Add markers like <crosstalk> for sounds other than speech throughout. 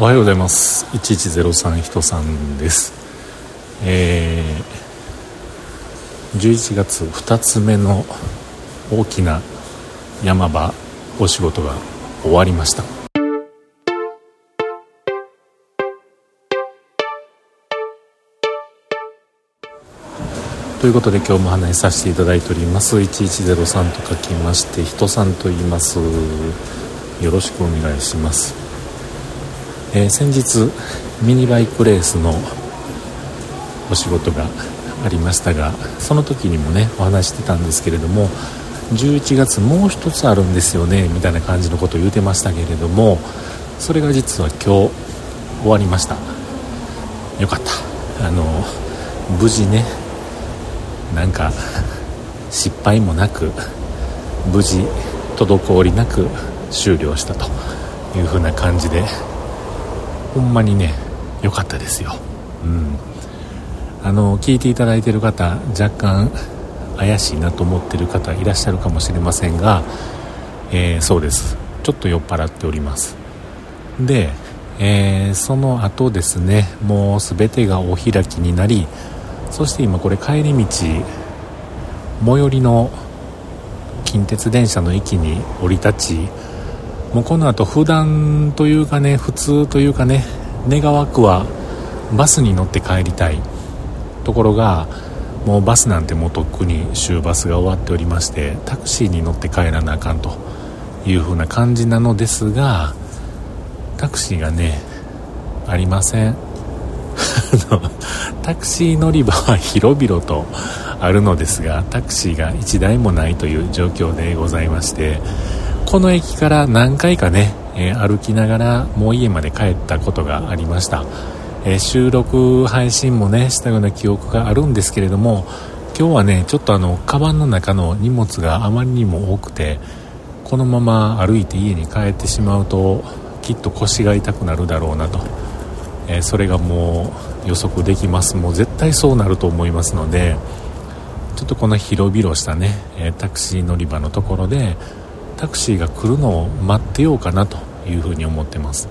おはようございます。1103人さんです。えー、11月2つ目の大きな山場お仕事が終わりました。ということで今日も話させていただいております。1103と書きまして人さんと言います。よろしくお願いします。えー、先日ミニバイクレースのお仕事がありましたがその時にもねお話してたんですけれども11月もう一つあるんですよねみたいな感じのことを言うてましたけれどもそれが実は今日終わりました。よかった。あの無事ねなんか失敗もなく無事滞りなく終了したという風な感じでほんまにね良かったですよ。うん。あの聞いていただいてる方若干怪しいなと思ってる方いらっしゃるかもしれませんが、えー、そうです。ちょっと酔っ払っております。で、えー、その後ですねもう全てがお開きになりそして今これ帰り道最寄りの近鉄電車の駅に降り立ちもうこの後普段というかね普通というかね願わくはバスに乗って帰りたい。ところがもうバスなんてもうとっくに終バスが終わっておりましてタクシーに乗って帰らなあかんという風な感じなのですがタクシーがねありません。<laughs> タクシー乗り場は広々とあるのですがタクシーが1台もないという状況でございましてこの駅から何回かね、えー、歩きながらもう家まで帰ったことがありました、えー、収録配信もねしたような記憶があるんですけれども今日はねちょっとあのカバンの中の荷物があまりにも多くてこのまま歩いて家に帰ってしまうときっと腰が痛くなるだろうなと、えー、それがもう予測できます。もう絶対そうなると思いますのでちょっとこの広々したねえタクシー乗り場のところでタクシーが来るのを待ってようかなというふうに思ってます、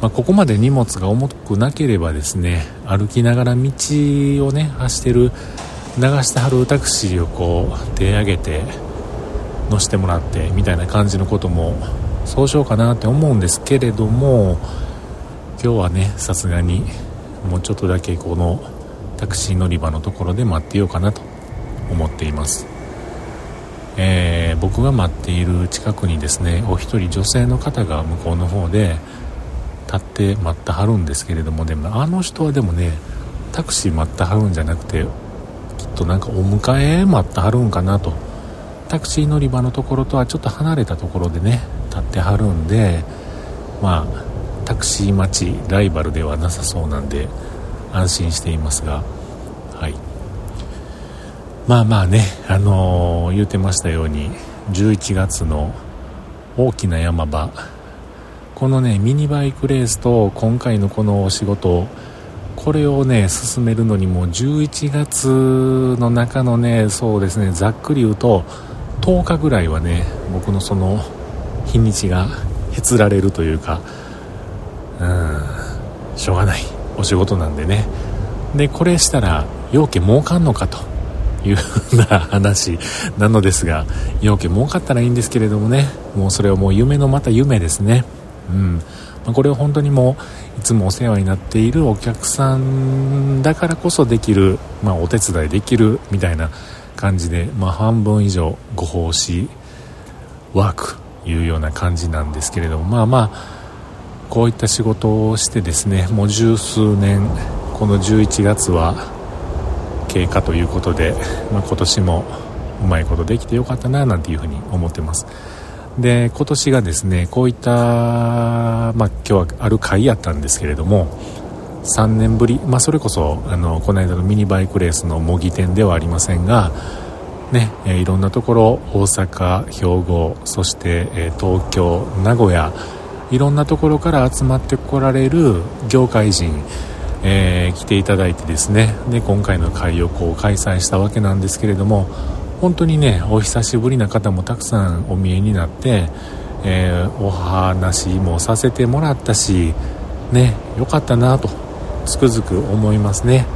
まあ、ここまで荷物が重くなければですね歩きながら道をね走ってる流してはるタクシーをこう手上げて乗せてもらってみたいな感じのこともそうしようかなって思うんですけれども今日はねさすがにもうちょっとだけこのタクシー乗り場のところで待ってようかなと思っています。えー、僕が待っている近くにですねお一人女性の方が向こうの方で立って待ってはるんですけれどもでもあの人はでもねタクシー待ってはるんじゃなくてきっとなんかお迎え待ってはるんかなと。タクシー乗り場のところとはちょっと離れたところでね立ってはるんでまあタクシー待ちライバルではなさそうなんで安心していますがはい。まあまあね、あのー、言うてましたように11月の大きな山場。このねミニバイクレースと今回のこのお仕事これをね進めるのにも11月の中のねそうですねざっくり言うと10日ぐらいはね僕のその日にちがへつられるというかうんしょうがないお仕事なんでね。でこれしたらようけ儲かんのかと。いうふうな話なのですが、要件儲かったらいいんですけれどもね、もうそれはもう夢のまた夢ですね。うん。ま、これは本当にもう、いつもお世話になっているお客さんだからこそできる、まあ、お手伝いできるみたいな感じで、まあ、半分以上ご奉仕ワークいうような感じなんですけれども、まあまあ、こういった仕事をしてですね、もう十数年、この11月は経過ということで、まあ、今年もうまいことできてよかったななんていうふうに思ってます。で今年がですねこういった、まあ、今日はある会やったんですけれども3年ぶり、まあ、それこそあのこの間のミニバイクレースの模擬店ではありませんがね、えいろんなところ大阪、兵庫そして、え東京、名古屋いろんなところから集まってこられる業界人えー、来ていただいてですね。で今回の会をこう開催したわけなんですけれども本当にねお久しぶりな方もたくさんお見えになって、えー、お話もさせてもらったしね良かったなとつくづく思いますね。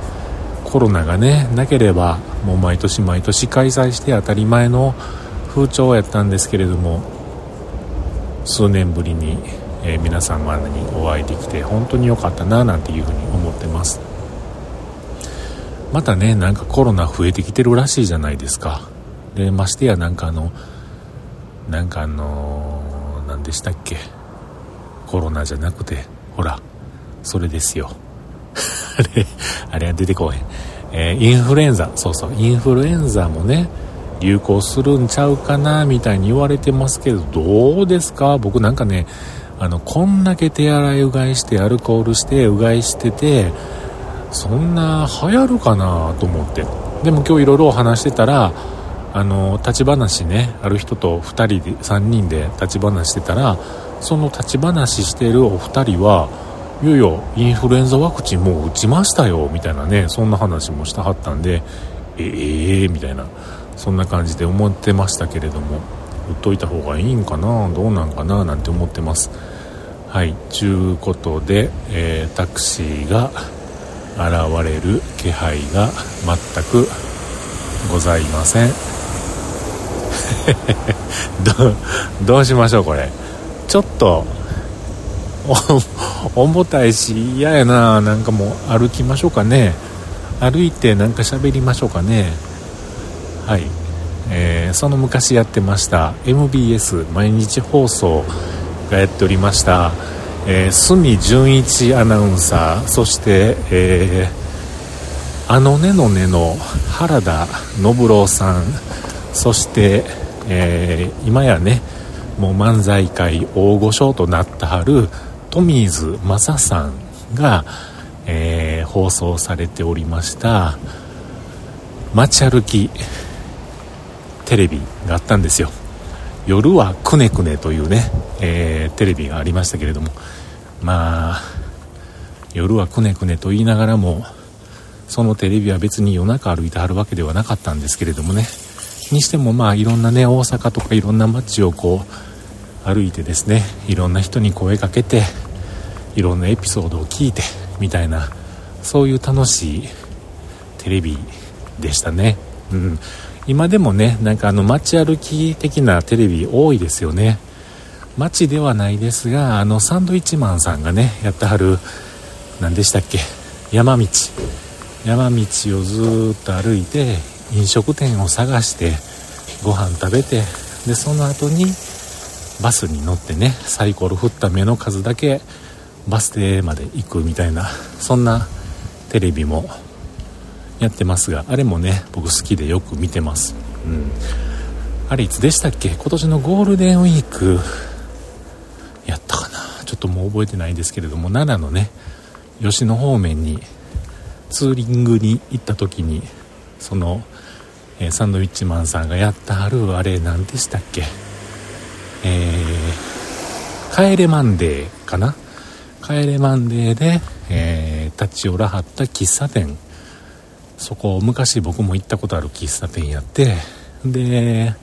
コロナがねなければもう毎年毎年開催して当たり前の風潮やったんですけれども数年ぶりに、えー、皆様にお会いできて本当に良かったななんていうふうに思ってます。またねなんかコロナ増えてきてるらしいじゃないですか。でましてやなんかあのなんかあの何でしたっけ？コロナじゃなくて。ほらそれですよ。<laughs> あれあれは出てこへん、えー、インフルエンザ。そうそう。インフルエンザもね流行するんちゃうかなみたいに言われてますけどどうですか？僕なんかねあのこんだけ手洗いうがいしてアルコールしてうがいしててそんな流行るかなと思って。でも今日いろいろ話してたらあの立ち話ねある人と2人で3人で立ち話してたらその立ち話してるお二人はいよいよインフルエンザワクチンもう打ちましたよみたいなねそんな話もしたはったんでええー、みたいなそんな感じで思ってましたけれども。売っといた方がいいんかな？どうなんかな？なんて思ってます。はい。ちゅうことで、えー、タクシーが現れる気配が全くございません。<laughs> どどうしましょうこれ。ちょっと重たいし嫌やな。なんかもう歩きましょうかね。歩いてなんか喋りましょうかね。はい、えー、その昔やってました MBS 毎日放送がやっておりました。えー、角純一アナウンサーそして、えー、あのねのねの原田信郎さんそして、えー、今やねもう漫才界大御所となったはるトミーズ正さんが、えー、放送されておりました。街歩きテレビがあったんですよ。夜はくねくねというね、えー、テレビがありましたけれども。まあ夜はくねくねと言いながらもそのテレビは別に夜中歩いてはるわけではなかったんですけれどもね。にしてもまあいろんなね大阪とかいろんな街をこう歩いてですねいろんな人に声かけていろんなエピソードを聞いてみたいなそういう楽しいテレビでしたね。うん。今でもねなんかあの街歩き的なテレビ多いですよね。街ではないですがあのサンドイッチマンさんがねやってはる何でしたっけ山道。山道をずっと歩いて飲食店を探してご飯食べてでその後にバスに乗ってねサイコロ振った目の数だけバス停まで行くみたいなそんなテレビもやってますがあれもね僕好きでよく見てます。うん。あれいつでしたっけ？今年のゴールデンウィーク。やったかな？ちょっともう覚えてないですけれども奈良のね吉野方面にツーリングに行った時にその、え、サンドウィッチマンさんがやったはるあれ何でしたっけ？えー、帰れマンデーかな？帰れマンデーで、えー、立ち寄らはった喫茶店。そこ昔僕も行ったことある喫茶店やってで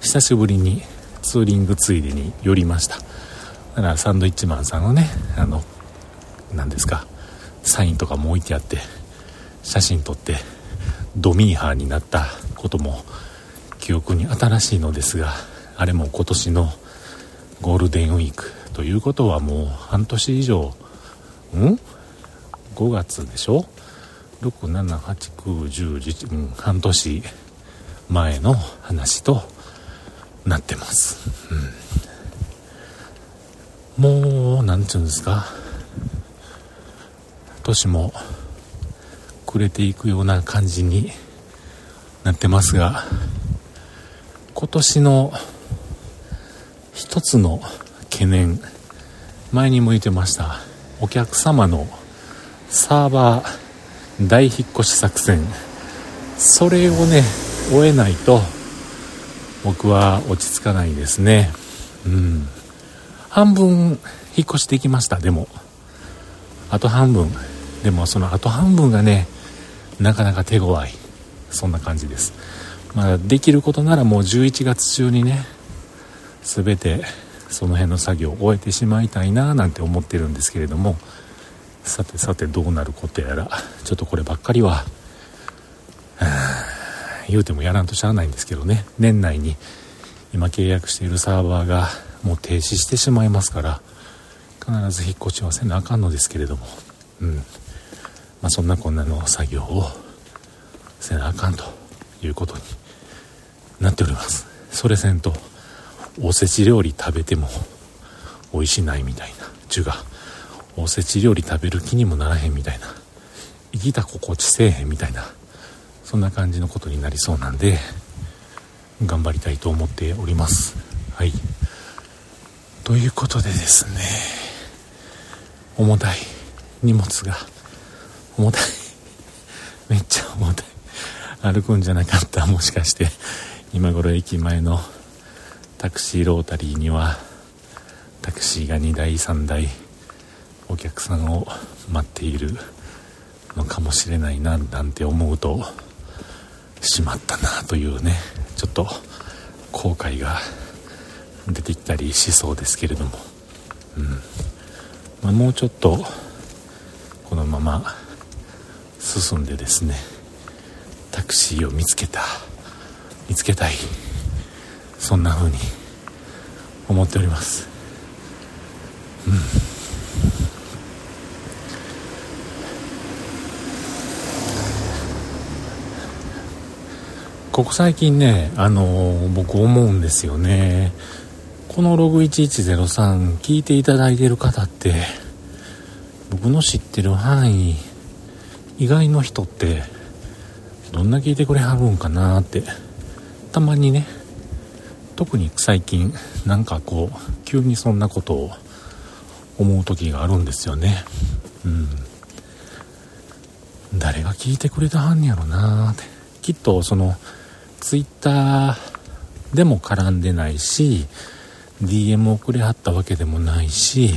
久しぶりにツーリングついでに寄りましただからサンドイッチマンさんのねあの何ですかサインとかも置いてあって写真撮ってドミーハーになったことも記憶に新しいのですがあれも今年のゴールデンウィークということはもう半年以上ん ?5 月でしょ？6789101うん半年前の話となってます、うん。もう何て言うんですか？年も暮れていくような感じになってますが今年の一つの懸念前にも言ってましたお客様のサーバー大引っ越し作戦。それをね終えないと僕は落ち着かないですね。うん。半分引っ越しできましたでも。あと半分。でもそのあと半分がねなかなか手強い。そんな感じです。まあできることならもう11月中にね全てその辺の作業を終えてしまいたいななんて思ってるんですけれども。さてさてどうなることやら。ちょっとこればっかりは。<sighs> 言うてもやらんとしゃあないんですけどね。年内に今契約しているサーバーがもう停止してしまいますから。必ず引っ越しはせなあかんのですけれども。うん。まあそんなこんなの作業をせなあかんということになっております。それせんとおせち料理食べても美味しないみたいなちゅがおせち料理食べる気にもならへんみたいな。生きた心地せえへんみたいな。そんな感じのことになりそうなんで頑張りたいと思っております。はい。ということでですね重たい。荷物が。重たい。<laughs> めっちゃ重たい。歩くんじゃなかった。もしかして今頃駅前のタクシーロータリーにはタクシーが2台3台お客さんを待っているのかもしれないななんて思うとしまったなというねちょっと後悔が出てきたりしそうですけれども、うん。まあ、もうちょっとこのまま進んでですねタクシーを見つけた見つけたいそんな風に思っております。うん。ここ最近ね、あの、僕思うんですよね。このログ1103聞いていただいてる方って、僕の知ってる範囲以外の人って、どんな聞いてくれはるんかなって、たまにね、特に最近、なんかこう、急にそんなことを思う時があるんですよね。うん。誰が聞いてくれたはんやろなーって。きっとその、ツイッターでも絡んでないし DM 送れはったわけでもないし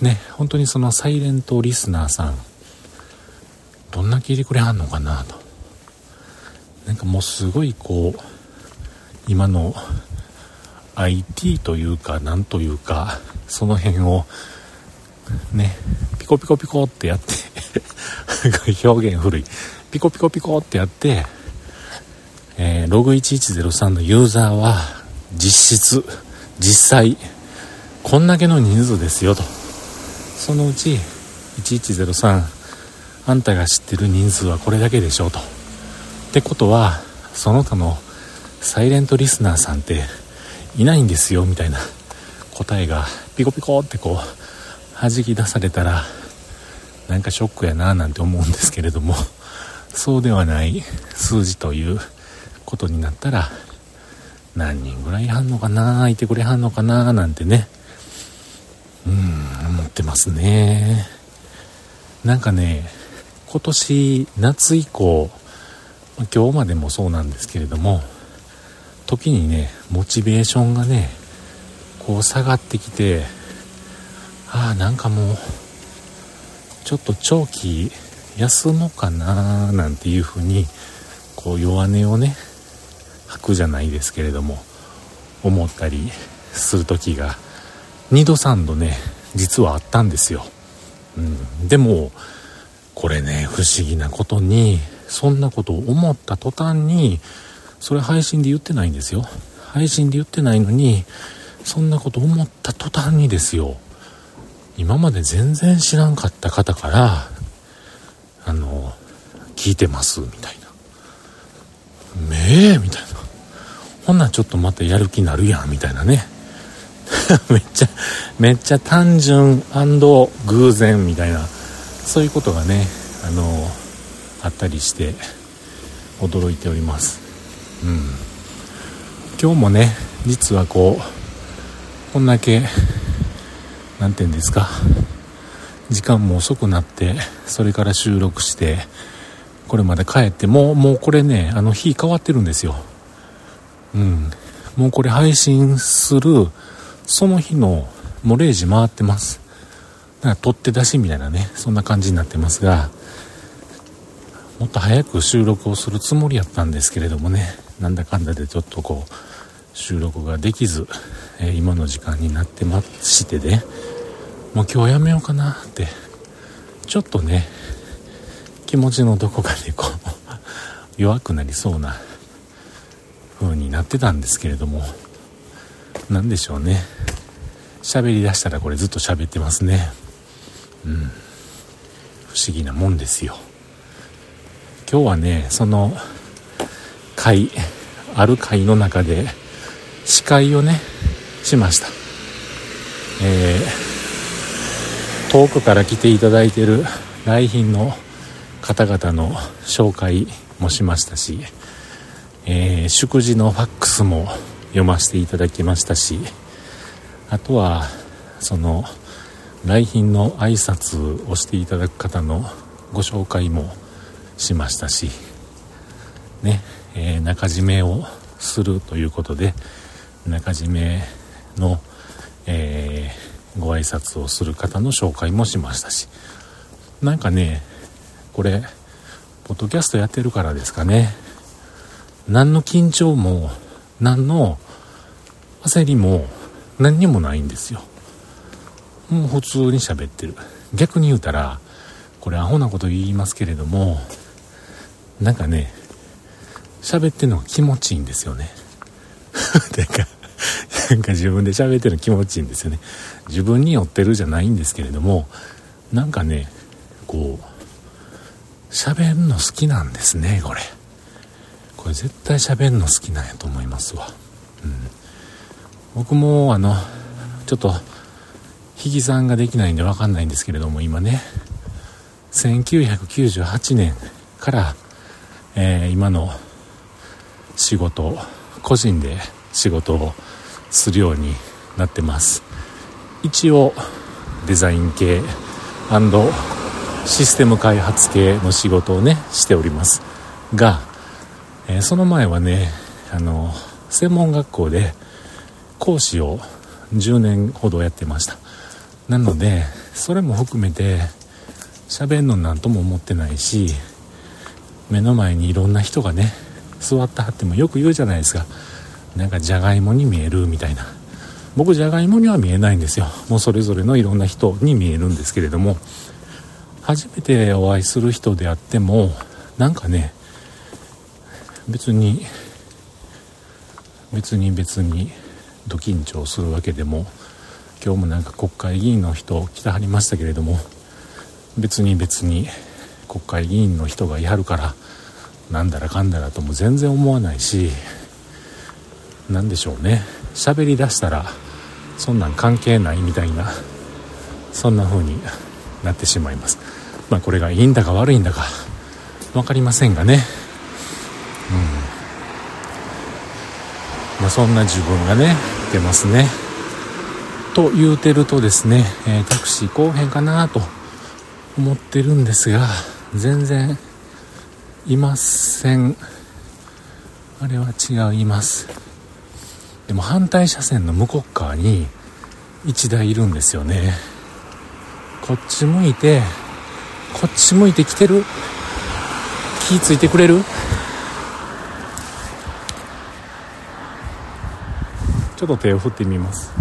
ね本当にそのサイレントリスナーさんどんな聞いてくれはんのかなと。なんかもうすごいこう今の IT というかなんというかその辺をねピコピコピコってやって <laughs> 表現古い。ピコピコピコってやってえー、ログ1103のユーザーは実質実際こんだけの人数ですよと。そのうち1103あんたが知ってる人数はこれだけでしょうと。ってことはその他のサイレントリスナーさんっていないんですよみたいな答えがピコピコってこう弾き出されたらなんかショックやななんて思うんですけれどもそうではない数字ということになったら何人ぐらいはんのかないてくれはんのかななんてね。うん思ってますね。なんかね今年夏以降今日までもそうなんですけれども時にねモチベーションがねこう下がってきてああなんかもうちょっと長期休もうかななんていうふうにこう弱音をね吐くじゃないですけれども思ったりする時が2度3度ね実はあったんですよ、うん、でもこれね不思議なことにそんなことを思った途端にそれ配信で言ってないんですよ。配信で言ってないのにそんなこと思った途端にですよ。今まで全然知らんかった方からあの聞いてますみたいなめえみたいな。ほんならちょっとまたやる気になるやんみたいなね。<laughs> めっちゃめっちゃ単純偶然みたいなそういうことがねあのあったりして驚いております。うん。今日もね実はこうこんだけ何て言うんですか時間も遅くなってそれから収録してこれまで帰ってもうもうこれねあの日変わってるんですよ。うん。もうこれ配信する、その日の、もう0時回ってます。だか取って出しみたいなね、そんな感じになってますが、もっと早く収録をするつもりやったんですけれどもね、なんだかんだでちょっとこう、収録ができず、えー、今の時間になってましてね、もう今日やめようかなってちょっとね気持ちのどこかでこう <laughs> 弱くなりそうななってたんですけれども何でしょうね。喋りだしたらこれずっと喋ってますね。うん。不思議なもんですよ。今日はねその会ある会の中で司会をねしました。えー、遠くから来ていただいてる来賓の方々の紹介もしましたし、えー、祝辞のファックスも読ませていただきましたしあとはその来賓の挨拶をしていただく方のご紹介もしましたしね、えー、中締めをするということで中締めの、えー、ご挨拶をする方の紹介もしましたしなんかねこれポッドキャストやってるからですかね。何の緊張も何の焦りも何にもないんですよ。もう普通に喋ってる。逆に言うたらこれアホなこと言いますけれどもなんかね喋ってるのが気持ちいいんですよね。<laughs> てかなんか自分で喋ってるの気持ちいいんですよね。自分に寄ってるじゃないんですけれどもなんかねこう喋るの好きなんですねこれ。これ絶対喋るの好きなんやと思いますわ。うん。僕もあのちょっと引き算ができないんで分かんないんですけれども今ね。1998年から、えー、今の仕事個人で仕事をするようになってます。一応デザイン系システム開発系の仕事をねしております。が、えー、その前はねあの専門学校で講師を10年ほどやってました。なのでそれも含めて喋るのなんとも思ってないし目の前にいろんな人がね座ってはってもよく言うじゃないですか。なんかじゃがいもに見えるみたいな。僕じゃがいもには見えないんですよ。もうそれぞれのいろんな人に見えるんですけれども。初めてお会いする人であってもなんかね別に別に別にド緊張するわけでも今日もなんか国会議員の人来てはりましたけれども別に別に国会議員の人がいはるからなんだらかんだらとも全然思わないし何でしょうね。喋りだしたらそんなん関係ないみたいなそんな風になってしまいます。まあこれがいいんだか悪いんだか分かりませんがね。まあ、そんな自分がね出ますね。と言うてるとですね、えー、タクシー来おへんかなと思ってるんですが全然いません。あれは違います。でも反対車線の向こう側に1台いるんですよね。こっち向いてこっち向いてきてる？気ついてくれる？ちょっと手を振ってみます。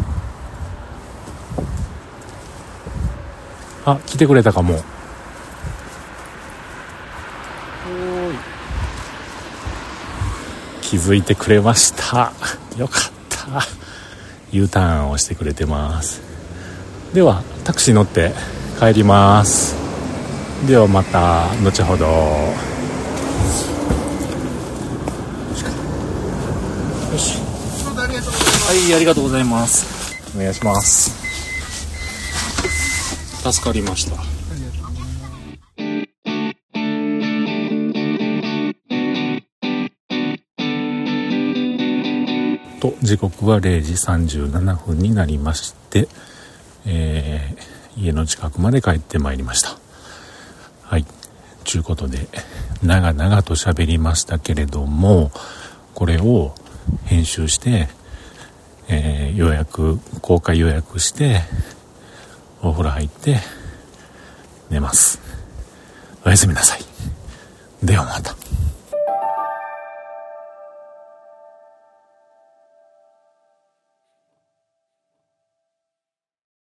あ来てくれたかも。気づいてくれました。よかった。U ターンをしてくれてます。ではタクシー乗って帰ります。ではまた後ほどよしはいありがとうございます。お願いします。助かりました。と時刻は0時37分になりまして、えー、家の近くまで帰ってまいりました。はい。ちゅうことで長々と喋りましたけれどもこれを編集してえー、予約、公開予約して、お風呂入って、寝ます。おやすみなさい。ではまた。